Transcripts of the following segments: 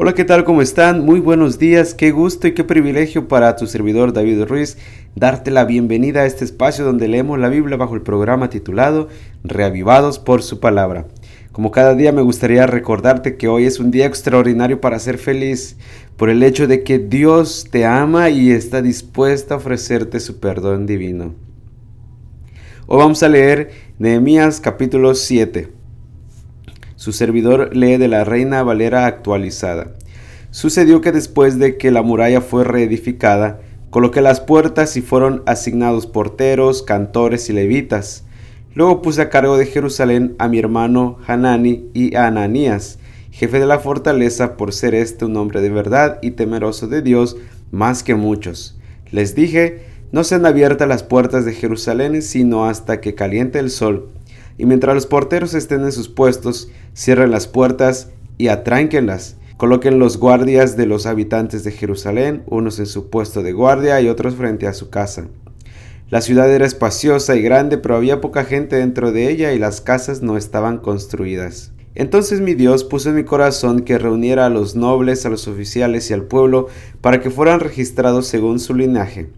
Hola, ¿qué tal? ¿Cómo están? Muy buenos días, qué gusto y qué privilegio para tu servidor David Ruiz darte la bienvenida a este espacio donde leemos la Biblia bajo el programa titulado Reavivados por su palabra. Como cada día me gustaría recordarte que hoy es un día extraordinario para ser feliz por el hecho de que Dios te ama y está dispuesto a ofrecerte su perdón divino. Hoy vamos a leer Nehemías capítulo 7. Su servidor lee de la Reina Valera actualizada. Sucedió que después de que la muralla fue reedificada, coloqué las puertas y fueron asignados porteros, cantores y levitas. Luego puse a cargo de Jerusalén a mi hermano Hanani y a Ananías, jefe de la fortaleza, por ser este un hombre de verdad y temeroso de Dios más que muchos. Les dije, no sean abiertas las puertas de Jerusalén sino hasta que caliente el sol y mientras los porteros estén en sus puestos, cierren las puertas y atránquenlas. Coloquen los guardias de los habitantes de Jerusalén, unos en su puesto de guardia y otros frente a su casa. La ciudad era espaciosa y grande, pero había poca gente dentro de ella y las casas no estaban construidas. Entonces mi Dios puso en mi corazón que reuniera a los nobles, a los oficiales y al pueblo para que fueran registrados según su linaje.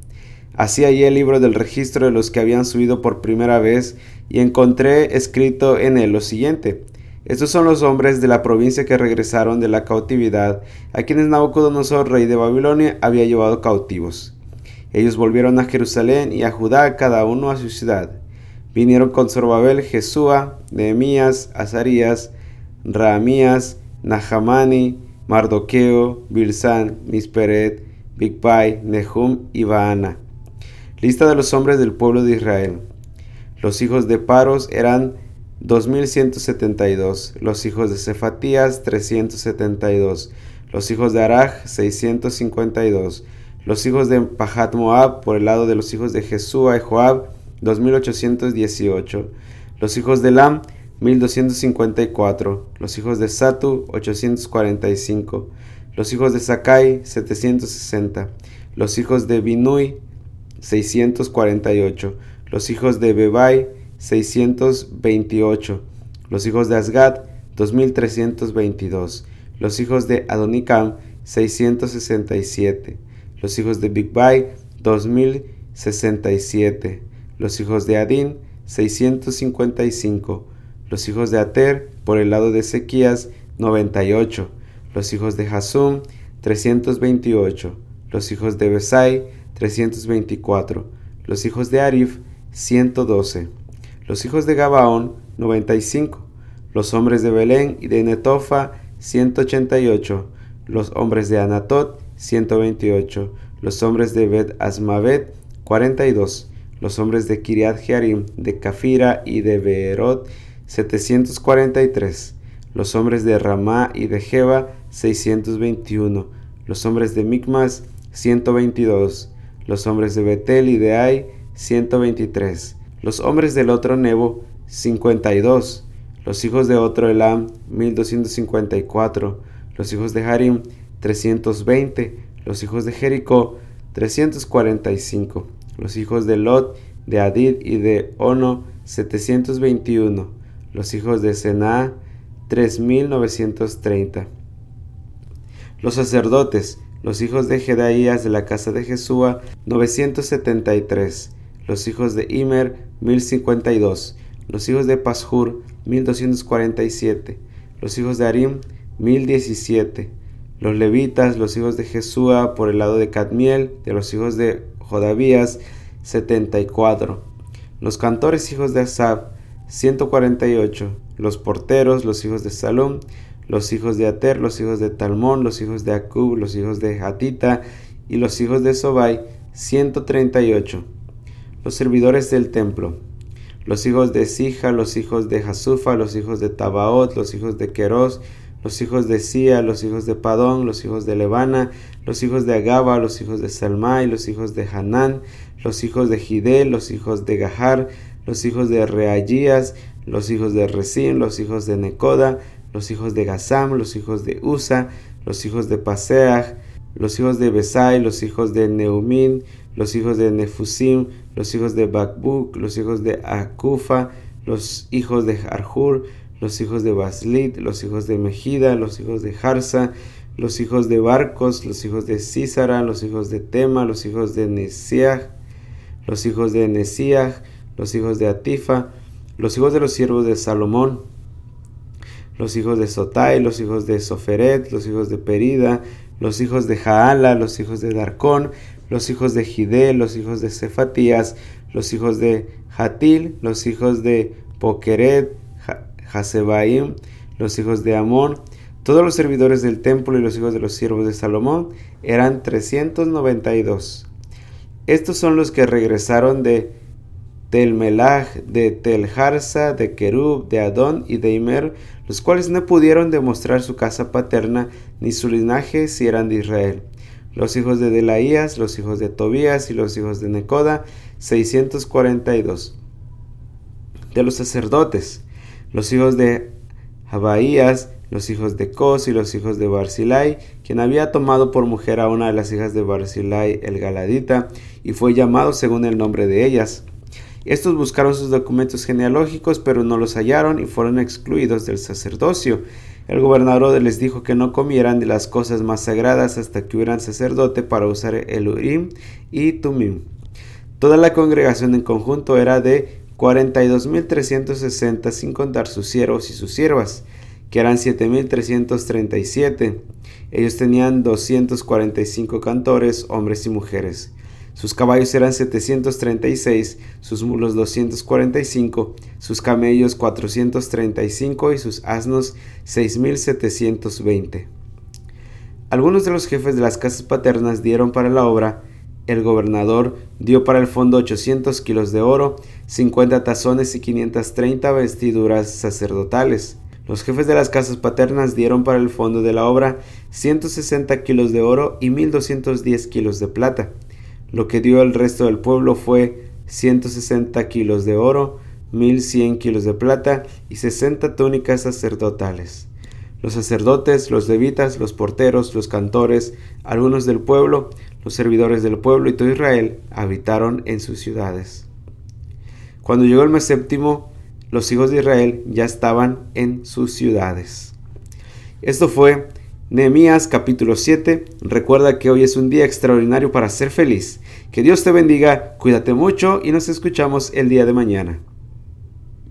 Así hallé el libro del registro de los que habían subido por primera vez y encontré escrito en él lo siguiente. Estos son los hombres de la provincia que regresaron de la cautividad, a quienes Nabucodonosor, rey de Babilonia, había llevado cautivos. Ellos volvieron a Jerusalén y a Judá, cada uno a su ciudad. Vinieron con Zorobabel, Jesúa, Nehemías, Azarías, Raamías, Nahamani, Mardoqueo, Bilsán, Misperet, Bigbai, Nehum y Baana Lista de los hombres del pueblo de Israel. Los hijos de Paros eran 2172, los hijos de Cefatías 372, los hijos de Araj 652, los hijos de Pahat Moab por el lado de los hijos de Jesúa y Joab 2818, los hijos de Lam 1254, los hijos de Satu 845, los hijos de Sakai 760, los hijos de Binui 648. Los hijos de Bebai, 628. Los hijos de Asgad, 2322. Los hijos de Adonicam, 667. Los hijos de Bigbai, 2067. Los hijos de Adin, 655. Los hijos de Ater, por el lado de Ezequías, 98. Los hijos de Hasum, 328. Los hijos de Besai, 324. Los hijos de Arif, 112. Los hijos de Gabaón, 95. Los hombres de Belén y de Netofa, 188. Los hombres de Anatot, 128. Los hombres de Bet Asmavet, 42. Los hombres de Kiriat Jearim, de Cafira y de Beerot, 743. Los hombres de Ramá y de Jeba, 621. Los hombres de Micmas, 122 los hombres de Betel y de Ai, 123, los hombres del otro Nebo, 52, los hijos de otro Elam, 1254, los hijos de Harim, 320, los hijos de Jericó, 345, los hijos de Lot, de Adid y de Ono, 721, los hijos de Sená, 3930. Los sacerdotes, los hijos de Jedaías de la casa de Jesúa, 973. Los hijos de Imer, 1052. Los hijos de Pashur, 1247. Los hijos de Arim, 1017. Los levitas, los hijos de Jesúa, por el lado de Cadmiel, de los hijos de Jodavías, 74. Los cantores hijos de Asab, 148. Los porteros, los hijos de Salom, los hijos de Ater, los hijos de Talmón, los hijos de Acub, los hijos de Hatita y los hijos de Sobai, 138. Los servidores del templo, los hijos de Sija, los hijos de Hasufa, los hijos de Tabaot, los hijos de Queros, los hijos de Sia, los hijos de Padón, los hijos de Levana, los hijos de Agaba, los hijos de Salmai, los hijos de Hanán, los hijos de Gidel, los hijos de Gahar, los hijos de Reagías, los hijos de Resim, los hijos de Necoda, los hijos de Gazam, los hijos de Usa, los hijos de Paseach, los hijos de Besai, los hijos de Neumin, los hijos de Nefusim, los hijos de Bakbuk, los hijos de Akufa, los hijos de Arjur, los hijos de Baslit, los hijos de Mejida, los hijos de Jarza, los hijos de Barcos, los hijos de Císara, los hijos de Tema, los hijos de Nesiah, los hijos de Nesiah, los hijos de Atifa, los hijos de los siervos de Salomón, los hijos de Sotai, los hijos de Soferet, los hijos de Perida, los hijos de Jaala, los hijos de Darcón, los hijos de Gide, los hijos de Cefatías, los hijos de Hatil, los hijos de Pokeret, Hasebaim, los hijos de Amón, todos los servidores del templo y los hijos de los siervos de Salomón eran 392. Estos son los que regresaron de De Telharsa, de Kerub, de Adón y de Imer, los cuales no pudieron demostrar su casa paterna ni su linaje si eran de Israel. Los hijos de Delaías, los hijos de Tobías y los hijos de Necoda, 642. De los sacerdotes, los hijos de Abaías, los hijos de Cos y los hijos de Barzilai, quien había tomado por mujer a una de las hijas de Barzilai el Galadita, y fue llamado según el nombre de ellas. Estos buscaron sus documentos genealógicos, pero no los hallaron y fueron excluidos del sacerdocio. El gobernador les dijo que no comieran de las cosas más sagradas hasta que hubieran sacerdote para usar el Urim y Tumim. Toda la congregación en conjunto era de 42.360 sin contar sus siervos y sus siervas, que eran 7.337. Ellos tenían 245 cantores, hombres y mujeres. Sus caballos eran 736, sus mulos 245, sus camellos 435 y sus asnos 6720. Algunos de los jefes de las casas paternas dieron para la obra, el gobernador dio para el fondo 800 kilos de oro, 50 tazones y 530 vestiduras sacerdotales. Los jefes de las casas paternas dieron para el fondo de la obra 160 kilos de oro y 1210 kilos de plata. Lo que dio el resto del pueblo fue 160 kilos de oro, 1100 kilos de plata y 60 túnicas sacerdotales. Los sacerdotes, los levitas, los porteros, los cantores, algunos del pueblo, los servidores del pueblo y todo Israel habitaron en sus ciudades. Cuando llegó el mes séptimo, los hijos de Israel ya estaban en sus ciudades. Esto fue Nehemías capítulo 7. Recuerda que hoy es un día extraordinario para ser feliz. Que Dios te bendiga, cuídate mucho y nos escuchamos el día de mañana.